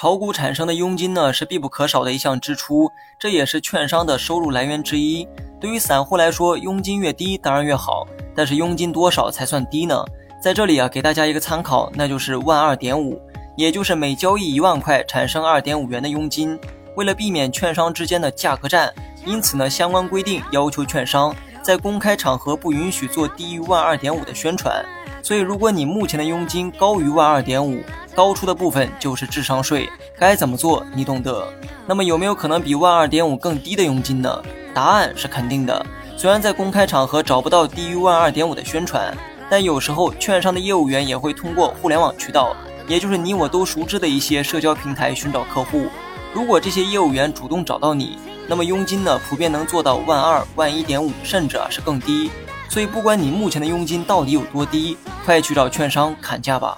炒股产生的佣金呢，是必不可少的一项支出，这也是券商的收入来源之一。对于散户来说，佣金越低当然越好，但是佣金多少才算低呢？在这里啊，给大家一个参考，那就是万二点五，也就是每交易一万块产生二点五元的佣金。为了避免券商之间的价格战，因此呢，相关规定要求券商在公开场合不允许做低于万二点五的宣传。所以，如果你目前的佣金高于万二点五，高出的部分就是智商税，该怎么做你懂得。那么有没有可能比万二点五更低的佣金呢？答案是肯定的。虽然在公开场合找不到低于万二点五的宣传，但有时候券商的业务员也会通过互联网渠道，也就是你我都熟知的一些社交平台寻找客户。如果这些业务员主动找到你，那么佣金呢普遍能做到万二、万一点五，甚至啊是更低。所以不管你目前的佣金到底有多低，快去找券商砍价吧。